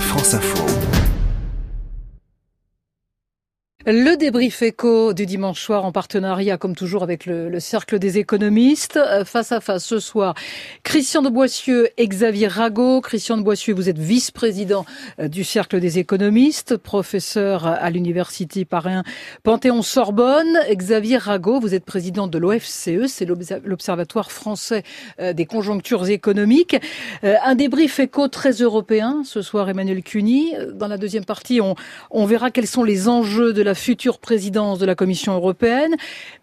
France Info. Le débrief éco du dimanche soir en partenariat, comme toujours, avec le, Cercle des économistes. Euh, face à face ce soir, Christian de Boissieu Xavier Rago. Christian de Boissieu, vous êtes vice-président euh, du Cercle des économistes, professeur à l'Université Paris Panthéon-Sorbonne. Xavier Rago, vous êtes président de l'OFCE, c'est l'Observatoire français euh, des conjonctures économiques. Un débrief éco très européen ce soir, Emmanuel Cuny. Dans la deuxième partie, on verra quels sont les enjeux de la future présidence de la Commission européenne.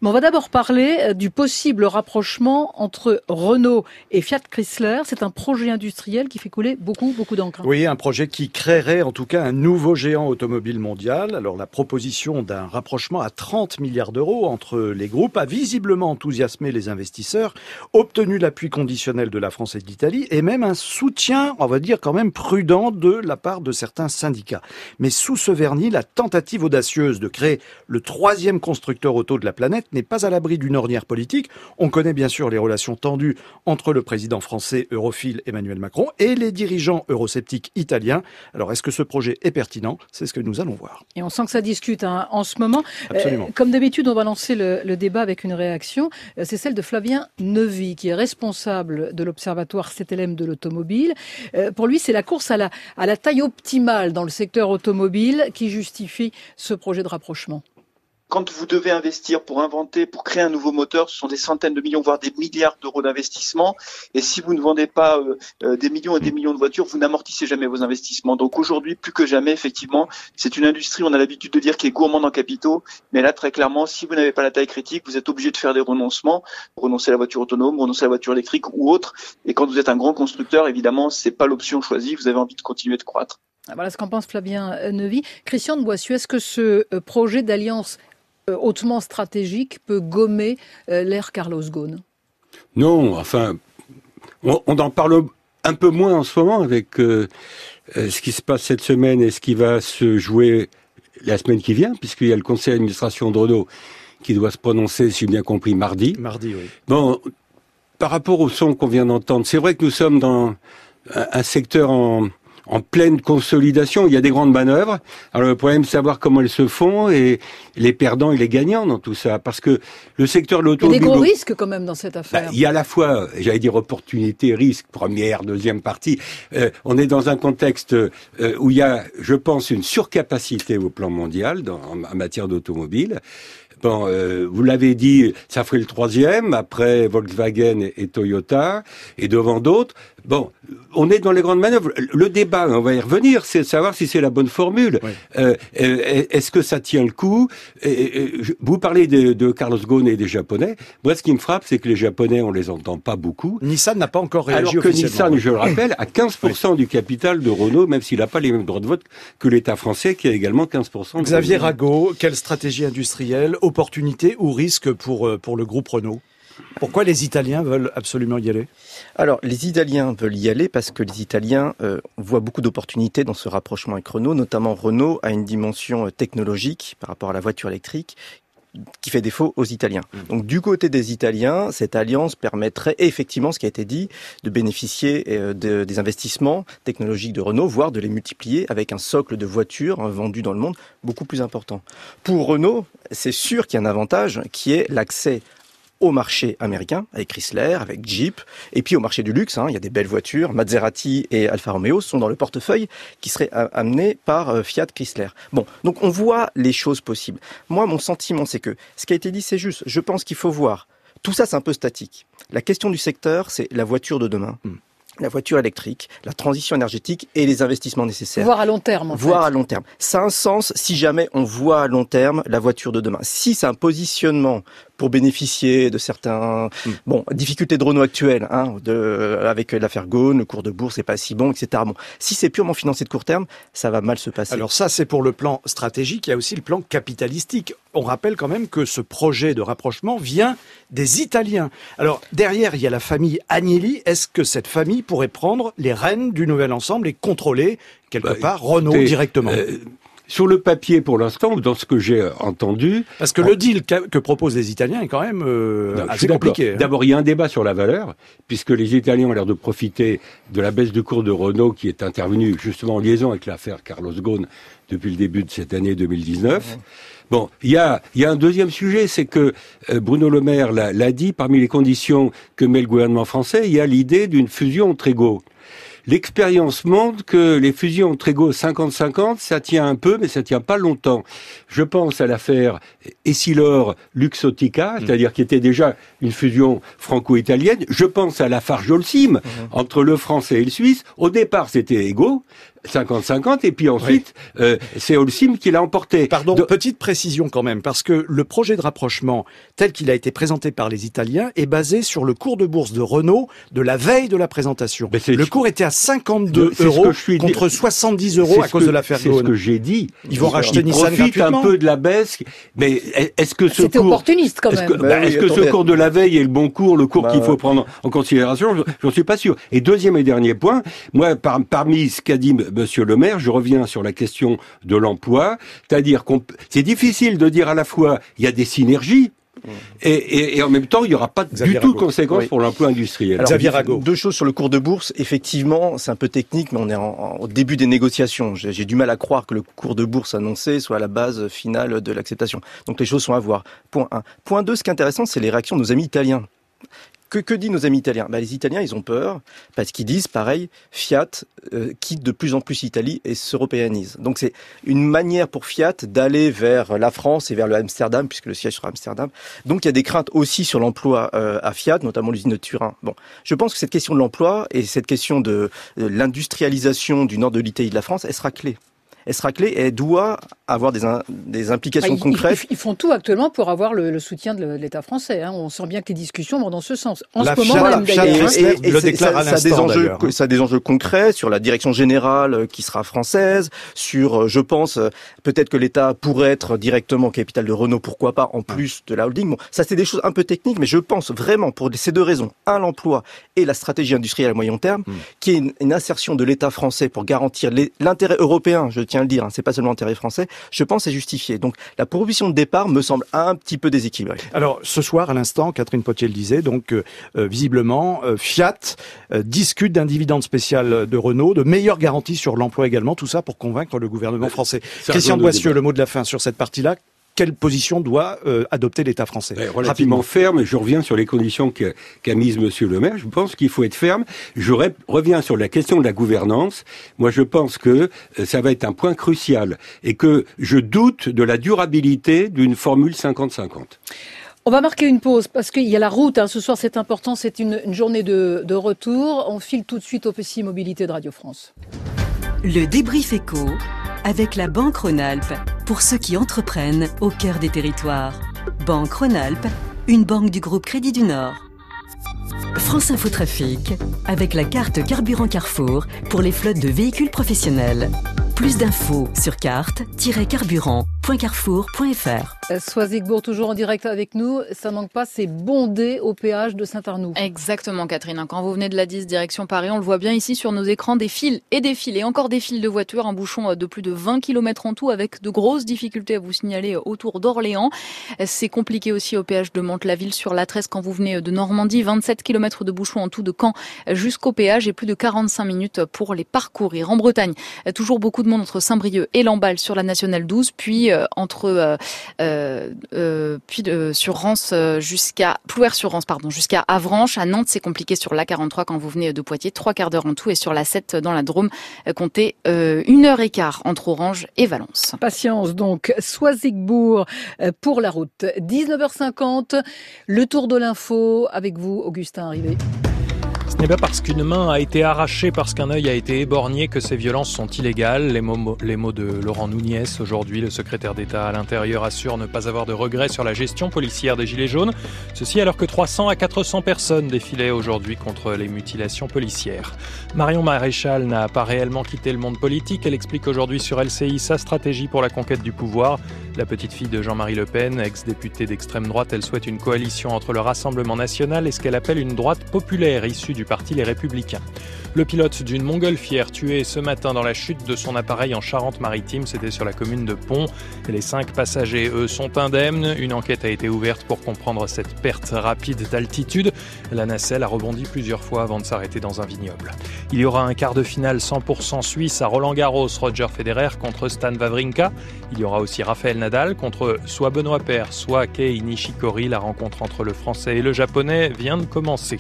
Mais on va d'abord parler euh, du possible rapprochement entre Renault et Fiat Chrysler. C'est un projet industriel qui fait couler beaucoup, beaucoup d'encre. Oui, un projet qui créerait en tout cas un nouveau géant automobile mondial. Alors la proposition d'un rapprochement à 30 milliards d'euros entre les groupes a visiblement enthousiasmé les investisseurs, obtenu l'appui conditionnel de la France et de l'Italie et même un soutien, on va dire quand même prudent de la part de certains syndicats. Mais sous ce vernis, la tentative audacieuse de créer le troisième constructeur auto de la planète n'est pas à l'abri d'une ornière politique. On connaît bien sûr les relations tendues entre le président français europhile Emmanuel Macron et les dirigeants eurosceptiques italiens. Alors est-ce que ce projet est pertinent? C'est ce que nous allons voir. Et on sent que ça discute hein, en ce moment. Absolument. Euh, comme d'habitude, on va lancer le, débat avec une réaction. Euh, c'est celle de Flavien Neuvy, qui est responsable de l'Observatoire CTLM de l'automobile. Euh, pour lui, c'est la course à la, à la taille optimale dans le secteur automobile qui justifie ce projet de rapprochement quand vous devez investir pour inventer, pour créer un nouveau moteur, ce sont des centaines de millions, voire des milliards d'euros d'investissement. Et si vous ne vendez pas euh, euh, des millions et des millions de voitures, vous n'amortissez jamais vos investissements. Donc aujourd'hui, plus que jamais, effectivement, c'est une industrie, on a l'habitude de dire, qui est gourmande en capitaux. Mais là, très clairement, si vous n'avez pas la taille critique, vous êtes obligé de faire des renoncements, renoncer à la voiture autonome, renoncer à la voiture électrique ou autre. Et quand vous êtes un grand constructeur, évidemment, c'est pas l'option choisie. Vous avez envie de continuer de croître. Voilà ce qu'en pense Flavien Neuvy. Christian de Boissu, est-ce que ce euh, projet d'alliance euh, hautement stratégique peut gommer euh, l'ère Carlos Ghosn? Non, enfin, on, en parle un peu moins en ce moment avec euh, ce qui se passe cette semaine et ce qui va se jouer la semaine qui vient, puisqu'il y a le conseil d'administration de Renault qui doit se prononcer, si j'ai bien compris, mardi. Mardi, oui. Bon, par rapport au son qu'on vient d'entendre, c'est vrai que nous sommes dans un secteur en, en pleine consolidation. Il y a des grandes manœuvres. Alors le problème, c'est savoir comment elles se font et les perdants et les gagnants dans tout ça. Parce que le secteur de l'automobile... Il y a des gros risques quand même dans cette affaire. Bah, il y a à la fois, j'allais dire, opportunité, risque, première, deuxième partie. Euh, on est dans un contexte euh, où il y a, je pense, une surcapacité au plan mondial dans, en matière d'automobile. Bon, euh, vous l'avez dit, ça ferait le troisième après Volkswagen et, Toyota et devant d'autres. Bon, on est dans les grandes manœuvres. Le débat, on va y revenir, c'est de savoir si c'est la bonne formule. Euh, euh, est-ce que ça tient le coup? Vous parlez de, Carlos Ghosn et des Japonais. Moi, ce qui me frappe, c'est que les Japonais, on les entend pas beaucoup. Nissan n'a pas encore réagi Alors que Nissan, je le rappelle, a 15% du capital de Renault, même s'il n'a pas les mêmes droits de vote que l'État français, qui a également 15%. De Xavier Rago, quelle stratégie industrielle opportunité ou risque pour, euh, pour le groupe Renault? Pourquoi les Italiens veulent absolument y aller? Alors, les Italiens veulent y aller parce que les Italiens euh, voient beaucoup d'opportunités dans ce rapprochement avec Renault. Notamment, Renault a une dimension euh, technologique par rapport à la voiture électrique qui fait défaut aux Italiens. Mmh. Donc du côté des Italiens, cette alliance permettrait effectivement, ce qui a été dit, de bénéficier euh, des investissements technologiques de Renault, voire de les multiplier avec un socle de voitures hein, vendues dans le monde beaucoup plus important. Pour Renault, c'est sûr qu'il y a un avantage qui est l'accès au marché américain, avec Chrysler, avec Jeep, et puis au marché du luxe. Hein, il y a des belles voitures. Maserati et Alfa Romeo sont dans le portefeuille qui serait amené par euh, Fiat Chrysler. Bon, donc on voit les choses possibles. Moi, mon sentiment, c'est que ce qui a été dit, c'est juste. Je pense qu'il faut voir. Tout ça, c'est un peu statique. La question du secteur, c'est la voiture de demain. Hmm la voiture électrique, la transition énergétique et les investissements nécessaires. Voir à long terme. En voir à long terme. Ça a un sens si jamais on voit à long terme la voiture de demain. Si c'est un positionnement pour bénéficier de certains hmm. bon difficultés de Renault actuelles, hein, de, avec l'affaire Gaune, le cours de bourse n'est pas si bon, etc. Bon, si c'est purement financé de court terme, ça va mal se passer. Alors ça, c'est pour le plan stratégique. Il y a aussi le plan capitalistique. On rappelle quand même que ce projet de rapprochement vient des Italiens. Alors derrière, il y a la famille Agnelli. Est-ce que cette famille pourrait prendre les rênes du nouvel ensemble et contrôler quelque bah, part Renault directement? euh, sur le papier, pour l'instant, ou dans ce que j'ai entendu... Parce que le deal que proposent les Italiens est quand même euh, assez compliqué. Hein. D'abord, il y a un débat sur la valeur, puisque les Italiens ont l'air de profiter de la baisse de cours de Renault qui est intervenue justement en liaison avec l'affaire Carlos Ghosn depuis le début de cette année 2019. Bon, il y a, y a un deuxième sujet, c'est que euh, Bruno Le Maire l'a dit, parmi les conditions que met le gouvernement français, il y a l'idée d'une fusion Trégo. L'expérience montre que les fusions entre égaux 50-50, ça tient un peu, mais ça tient pas longtemps. Je pense à l'affaire Essilor-Luxotica, mm. c'est-à-dire qui était déjà une fusion franco-italienne. Je pense à la Farjolsim, mm-hmm. entre le français et le suisse. Au départ, c'était égaux. 50-50 et puis ensuite euh, c'est Holcim qui l'a emporté. Pardon, petite précision quand même parce que le projet de rapprochement tel qu'il a été présenté par les Italiens est basé sur le cours de bourse de Renault de la veille de la présentation. le cours était à 52 euros contre 70 euros à cause de l'affaire C'est ce que j'ai dit. Ils vont racheter Nissan profitent un peu de la baisse, mais est-ce que ce cours opportuniste quand même. Est-ce que, bah ce cours de la veille est le bon cours, le cours bah qu'il faut prendre en considération? J'en suis pas sûr. Et deuxième et dernier point, moi parmi ce qu'a dit Monsieur le maire, je reviens sur la question de l'emploi, c'est-à-dire qu'on c'est difficile de dire à la fois il y a des synergies, mmh. et, et, en même temps, il n'y aura pas du tout de conséquences pour l'emploi industriel. Alors, Xavier Rago. Deux choses sur le cours de bourse. Effectivement, c'est un peu technique, mais on est en, au début des négociations. J'ai du mal à croire que le cours de bourse annoncé soit la base finale de l'acceptation. Donc les choses sont à voir. Point 1. Point 2, ce qui est intéressant, c'est les réactions de nos amis italiens que, que disent nos amis italiens? Bah, Les Italiens, ils ont peur parce qu'ils disent, pareil, Fiat euh, quitte de plus en plus l'Italie et s'européanise. Donc c'est une manière pour Fiat d'aller vers la France et vers le Amsterdam, puisque le siège sera Amsterdam. Donc il y a des craintes aussi sur l'emploi euh, à Fiat, notamment l'usine de Turin. Bon, je pense que cette question de l'emploi et cette question de, de l'industrialisation du nord de l'Italie et de la France, elle sera clé elle sera clé et elle doit avoir des, des implications concrètes. Ils, font tout actuellement pour avoir le, soutien de l'État français. Hein. On sent bien que les discussions vont dans ce sens. En ce moment même, d'ailleurs. Et, et, le déclare ça, a des enjeux, ça a des enjeux concrets sur la direction générale euh, qui sera française, sur, euh, je pense, euh, peut-être que l'État pourrait être directement capital de Renault, pourquoi pas, en plus de la holding. Bon, ça c'est des choses un peu techniques, mais je pense vraiment pour ces deux raisons, un l'emploi et la stratégie industrielle à moyen terme, hmm. qui est une, une insertion de l'État français pour garantir l'intérêt européen, je tiens à le dire, hein, c'est pas seulement l'intérêt français, je pense c'est justifié. Donc la proposition de départ me semble un petit peu déséquilibrée. Alors ce soir, à l'instant, Catherine Potier le disait, donc euh, euh, visiblement, euh, Fiat discute d'un dividende spécial de Renault, de meilleures garanties sur l'emploi également, tout ça pour convaiquer le gouvernement français. Christian Boissieu, le mot de la fin sur cette partie-là quelle position doit euh, adopter l'État français Relativement ferme. Je reviens sur les conditions qu'a qu mises Monsieur le Maire. Je pense qu'il faut être ferme. Je reviens sur la question de la gouvernance. Moi, je pense que euh, ça va être un point crucial et que je doute de la durabilité d'une formule 50-50. On va marquer une pause parce qu'il y a la route. Hein. Ce soir, c'est important. C'est une, une, journée de, de retour. On file tout de suite au PC Mobilité de Radio France. Le débrief éco avec la Banque Rhône-Alpes pour ceux qui entreprennent au cœur des territoires. Banque Rhône-Alpes, une banque du groupe Crédit du Nord. France Info Trafic avec la carte Carburant Carrefour pour les flottes de véhicules professionnels. Plus d'infos sur carte-carburant.carrefour.fr. Euh, Soisigbourg, toujours en direct avec nous. Ça manque pas, c'est bondé au péage de Saint-Arnoux. Exactement, Catherine. Quand vous venez de la 10 direction Paris, on le voit bien ici sur nos écrans, des fils et des fils et encore des fils de voitures, un bouchon euh, de plus de 20 km en tout avec de grosses difficultés à vous signaler euh, autour d'Orléans. C'est compliqué aussi au péage de Mantes-la-Ville sur la 13 quand vous venez de Normandie. 27 km de bouchon en tout de Caen jusqu'au péage et plus de 45 minutes pour les parcourir. En Bretagne, toujours beaucoup de monde entre Saint-Brieuc et Lamballe sur la nationale 12, puis entre puis sur Rance jusqu'à Plouer sur Rance pardon, jusqu'à Avranches, à Nantes, c'est compliqué sur la 43 quand vous venez de Poitiers, trois quarts d'heure en tout et sur la 7 dans la Drôme, comptez une heure et quart entre Orange et Valence. Patience donc, Soisigbourg pour la route. 19h50, le tour de l'info avec vous Augustin Arrivé. N'est pas parce qu'une main a été arrachée, parce qu'un œil a été éborgné que ces violences sont illégales. Les mots, les mots de Laurent Nouniès, aujourd'hui, le secrétaire d'État à l'Intérieur, assure ne pas avoir de regrets sur la gestion policière des Gilets jaunes. Ceci alors que 300 à 400 personnes défilaient aujourd'hui contre les mutilations policières. Marion Maréchal n'a pas réellement quitté le monde politique. Elle explique aujourd'hui sur LCI sa stratégie pour la conquête du pouvoir. La petite fille de Jean-Marie Le Pen, ex-députée d'extrême droite, elle souhaite une coalition entre le Rassemblement national et ce qu'elle appelle une droite populaire issue du parti Les Républicains. Le pilote d'une montgolfière tué ce matin dans la chute de son appareil en Charente-Maritime, c'était sur la commune de Pont. Les cinq passagers, eux, sont indemnes. Une enquête a été ouverte pour comprendre cette perte rapide d'altitude. La nacelle a rebondi plusieurs fois avant de s'arrêter dans un vignoble. Il y aura un quart de finale 100% suisse à Roland Garros, Roger Federer contre Stan Wawrinka. Il y aura aussi Raphaël Nadal contre soit Benoît Paire, soit Kei Nishikori. La rencontre entre le français et le japonais vient de commencer.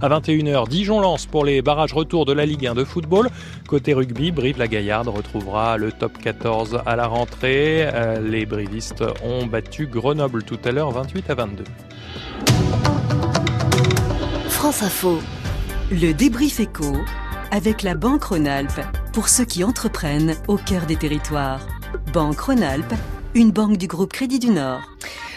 À 21h, Dijon lance pour les barrages retour de la Ligue 1 de football. Côté rugby, Brive-la-Gaillarde retrouvera le top 14 à la rentrée. Euh, les brivistes ont battu Grenoble tout à l'heure 28 à 22. France Info. Le débrief éco avec la Banque Rhône-Alpes pour ceux qui entreprennent au cœur des territoires. Banque Rhône-Alpes, une banque du groupe Crédit du Nord.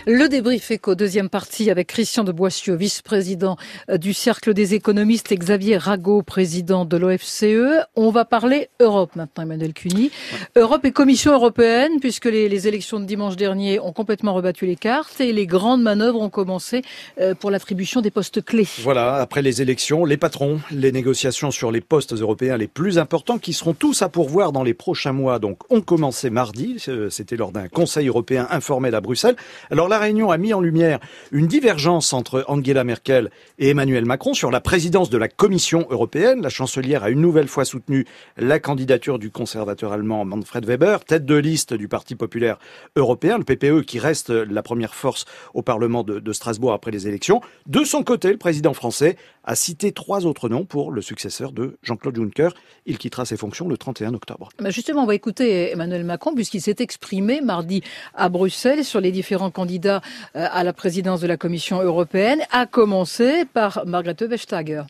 Le débrief éco, deuxième partie avec Christian de Boissieu, vice-président euh, du Cercle des économistes, et Xavier Rago, président de l'OFCE. On va parler Europe maintenant, Emmanuel Cuny. Europe et Commission européenne, puisque les, les, élections de dimanche dernier ont complètement rebattu les cartes et les grandes manœuvres ont commencé euh, pour l'attribution des postes clés. Voilà, après les élections, les patrons, les négociations sur les postes européens les plus importants qui seront tous à pourvoir dans les prochains mois, donc ont commencé mardi. Euh, c'était lors d'un Conseil européen informel à Bruxelles. Alors là, la réunion a mis en lumière une divergence entre Angela Merkel et Emmanuel Macron sur la présidence de la Commission européenne. La chancelière a une nouvelle fois soutenu la candidature du conservateur allemand Manfred Weber, tête de liste du Parti populaire européen, le PPE qui reste la première force au Parlement de, Strasbourg après les élections. De son côté, le président français a cité trois autres noms pour le successeur de Jean-Claude Juncker. Il quittera ses fonctions le 31 octobre. Mais justement, on va écouter Emmanuel Macron puisqu'il s'est exprimé mardi à Bruxelles sur les différents candidats à la présidence de la Commission européenne, à commencer par Margrethe Vestager.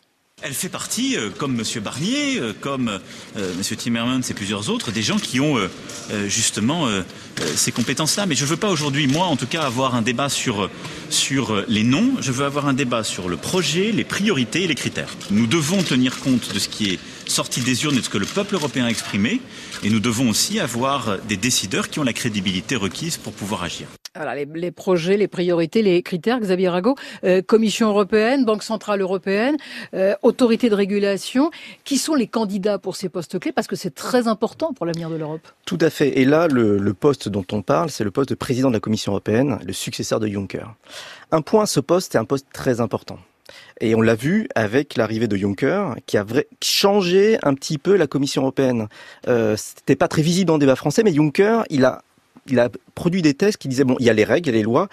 Elle fait partie, euh, comme M. Barnier, euh, comme euh, M. Timmermans et plusieurs autres, des gens qui ont euh, justement euh, ces compétences-là. Mais je ne veux pas aujourd'hui, moi en tout cas, avoir un débat sur, sur les noms. Je veux avoir un débat sur le projet, les priorités et les critères. Nous devons tenir compte de ce qui est sorti des urnes et de ce que le peuple européen a exprimé. Et nous devons aussi avoir des décideurs qui ont la crédibilité requise pour pouvoir agir. Les, projets, les priorités, les critères, Xavier Rago, euh, Commission européenne, Banque centrale européenne, euh, autorité de régulation, qui sont les candidats pour ces postes clés? Parce que c'est très important pour l'avenir de l'Europe. Tout à fait. Et là, le, poste dont on parle, c'est le poste de président de la Commission européenne, le successeur de Juncker. Un point, ce poste est un poste très important. Et on l'a vu avec l'arrivée de Juncker, qui a changé un petit peu la Commission européenne. Euh, C'était pas très visible dans le débat français, mais Juncker, il a il a produit des tests qui disaient bon, il y a les règles, il y a les lois,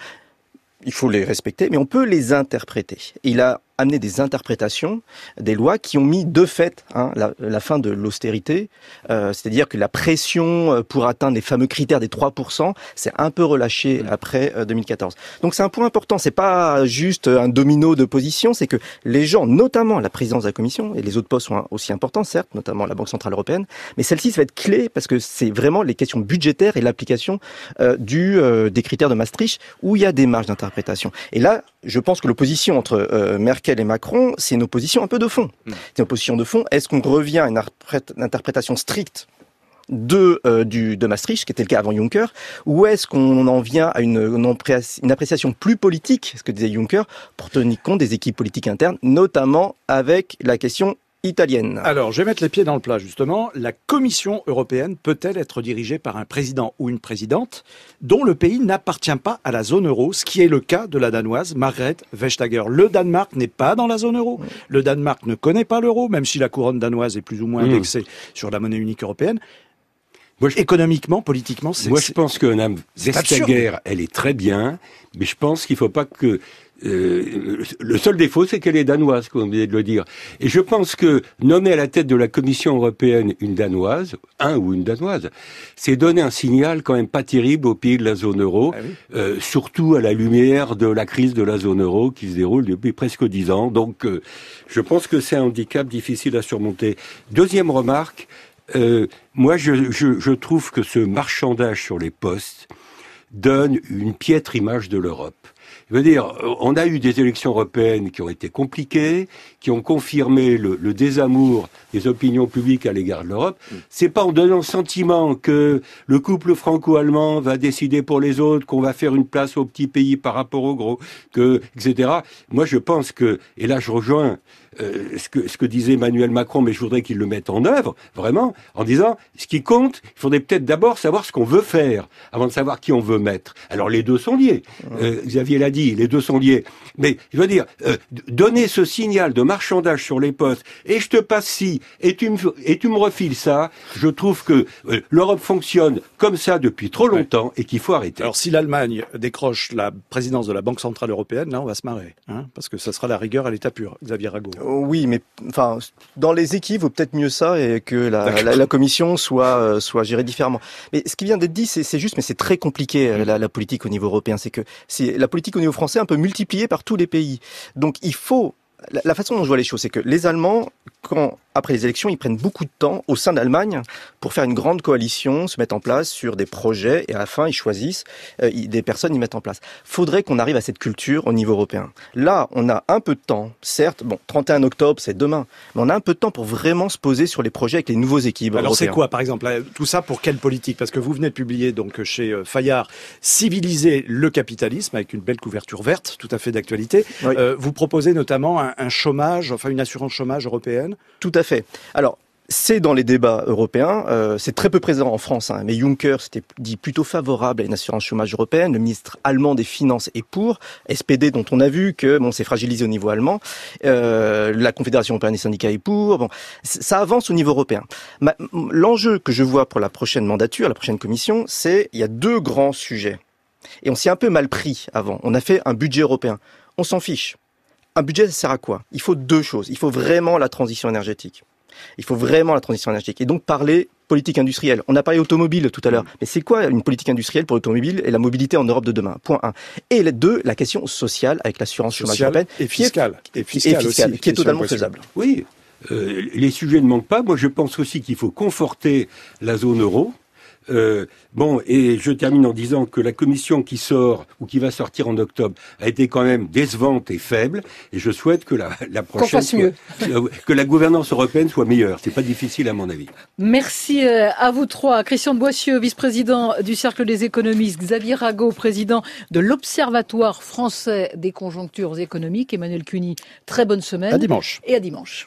il faut les respecter, mais on peut les interpréter. Il a amené des interprétations des lois qui ont mis de fait hein, la, la, fin de l'austérité, euh, c'est-à-dire que la pression pour atteindre les fameux critères des 3%, c'est un peu relâché mmh. après euh, 2014. Donc c'est un point important, c'est pas juste un domino de position, c'est que les gens, notamment la présidence de la Commission, et les autres postes sont aussi importants, certes, notamment la Banque Centrale Européenne, mais celle-ci, ça va être clé parce que c'est vraiment les questions budgétaires et l'application euh, du euh, des critères de Maastricht où il y a des marges d'interprétation. Et là, je pense que l'opposition entre euh, Merkel et Macron, c'est une opposition un peu de fond. Mmh. C'est une opposition de fond. Est-ce qu'on revient à une, interprétation stricte de, euh, du, de Maastricht, qui était le cas avant Juncker, ou est-ce qu'on en vient à une, une, appréciation plus politique, ce que disait Juncker, pour tenir compte des équipes politiques internes, notamment avec la question italienne. Alors, je vais mettre les pieds dans le plat, justement. La Commission européenne peut-elle être dirigée par un président ou une présidente dont le pays n'appartient pas à la zone euro, ce qui est le cas de la danoise Margrethe Vestager. Le Danemark n'est pas dans la zone euro. Le Danemark ne connaît pas l'euro, même si la couronne danoise est plus ou moins indexée mmh. sur la monnaie unique européenne. Moi, je... Économiquement, politiquement, c'est. Moi, je pense que Mme Vestager, elle est très bien, mais je pense qu'il ne faut pas que euh, le seul défaut, c'est qu'elle est danoise, comme vous venez de le dire. Et je pense que nommer à la tête de la Commission européenne une danoise, un ou une danoise, c'est donner un signal quand même pas terrible aux pays de la zone euro, ah oui. euh, surtout à la lumière de la crise de la zone euro qui se déroule depuis presque dix ans. Donc, euh, je pense que c'est un handicap difficile à surmonter. Deuxième remarque, euh, moi, je, je, je trouve que ce marchandage sur les postes donne une piètre image de l'Europe. Je veux dire, on a eu des élections européennes qui ont été compliquées, qui ont confirmé le, le désamour des opinions publiques à l'égard de l'Europe. Mm. C'est pas en donnant le sentiment que le couple franco-allemand va décider pour les autres, qu'on va faire une place aux petits pays par rapport aux gros, que etc. Moi, je pense que, et là, je rejoins euh, ce, que, ce que disait Emmanuel Macron, mais je voudrais qu'il le mette en œuvre, vraiment, en disant, ce qui compte, il faudrait peut-être d'abord savoir ce qu'on veut faire, avant de savoir qui on veut mettre. Alors les deux sont liés. Euh, Xavier l'a dit, les deux sont liés. Mais je veux dire, euh, donner ce signal de marchandage sur les postes, et je te passe ci, et tu me, et tu me refiles ça, je trouve que euh, l'Europe fonctionne comme ça depuis trop longtemps et qu'il faut arrêter. Alors si l'Allemagne décroche la présidence de la Banque Centrale Européenne, là on va se marrer, hein, parce que ça sera la rigueur à l'état pur, Xavier Rago. Oui, mais enfin, dans les équipes, vaut peut-être mieux ça et que la, la, la commission soit euh, soit gérée différemment. Mais ce qui vient d'être dit, c'est juste, mais c'est très compliqué euh, la, la, politique au niveau européen. C'est que c'est la politique au niveau français un peu multipliée par tous les pays. Donc il faut la, façon dont je vois les choses, c'est que les Allemands, quand après les élections, ils prennent beaucoup de temps au sein d'Allemagne pour faire une grande coalition, se mettre en place sur des projets, et à la fin, ils choisissent euh, des personnes, ils mettent en place. Faudrait qu'on arrive à cette culture au niveau européen. Là, on a un peu de temps, certes, bon, 31 octobre, c'est demain, mais on a un peu de temps pour vraiment se poser sur les projets avec les nouveaux équipes. Alors c'est quoi, par exemple, tout ça pour quelle politique? Parce que vous venez de publier donc chez euh, Fayard Civiliser le capitalisme avec une belle couverture verte, tout à fait d'actualité. Oui. Euh, vous proposez notamment un, un chômage, enfin une assurance chômage européenne? Tout à fait. Alors, c'est dans les débats européens, euh, c'est très peu présent en France, hein, mais Juncker s'était dit plutôt favorable à une assurance chômage européenne. Le ministre allemand des Finances est pour. SPD, dont on a vu que bon, c'est fragilisé au niveau allemand. Euh, la Confédération européenne des syndicats est pour. Bon, ça avance au niveau européen. L'enjeu que je vois pour la prochaine mandature, la prochaine commission, c'est il y a deux grands sujets. Et on s'y est un peu mal pris avant. On a fait un budget européen. On s'en fiche. Un budget, ça sert à quoi? Il faut deux choses. Il faut vraiment la transition énergétique. Il faut vraiment la transition énergétique. Et donc parler politique industrielle. On a parlé automobile tout à l'heure. Mais c'est quoi une politique industrielle pour l'automobile et la mobilité en Europe de demain? Point 1. Et les deux, la question sociale avec l'assurance chômage européenne. Et fiscale. Et fiscale, et fiscale aussi, qui est totalement faisable. Oui. Euh, les sujets ne manquent pas. Moi, je pense aussi qu'il faut conforter la zone euro. Euh, bon, et je termine en disant que la commission qui sort ou qui va sortir en octobre a été quand même décevante et faible, et je souhaite que la, la prochaine, soit, mieux. que la gouvernance européenne soit meilleure. C'est pas difficile à mon avis. Merci euh, à vous trois, Christian de Boissieu, vice-président du Cercle des économistes, Xavier Rago, président de l'Observatoire français des conjonctures économiques, Emmanuel Cuny. Très bonne semaine. À dimanche. Et à dimanche.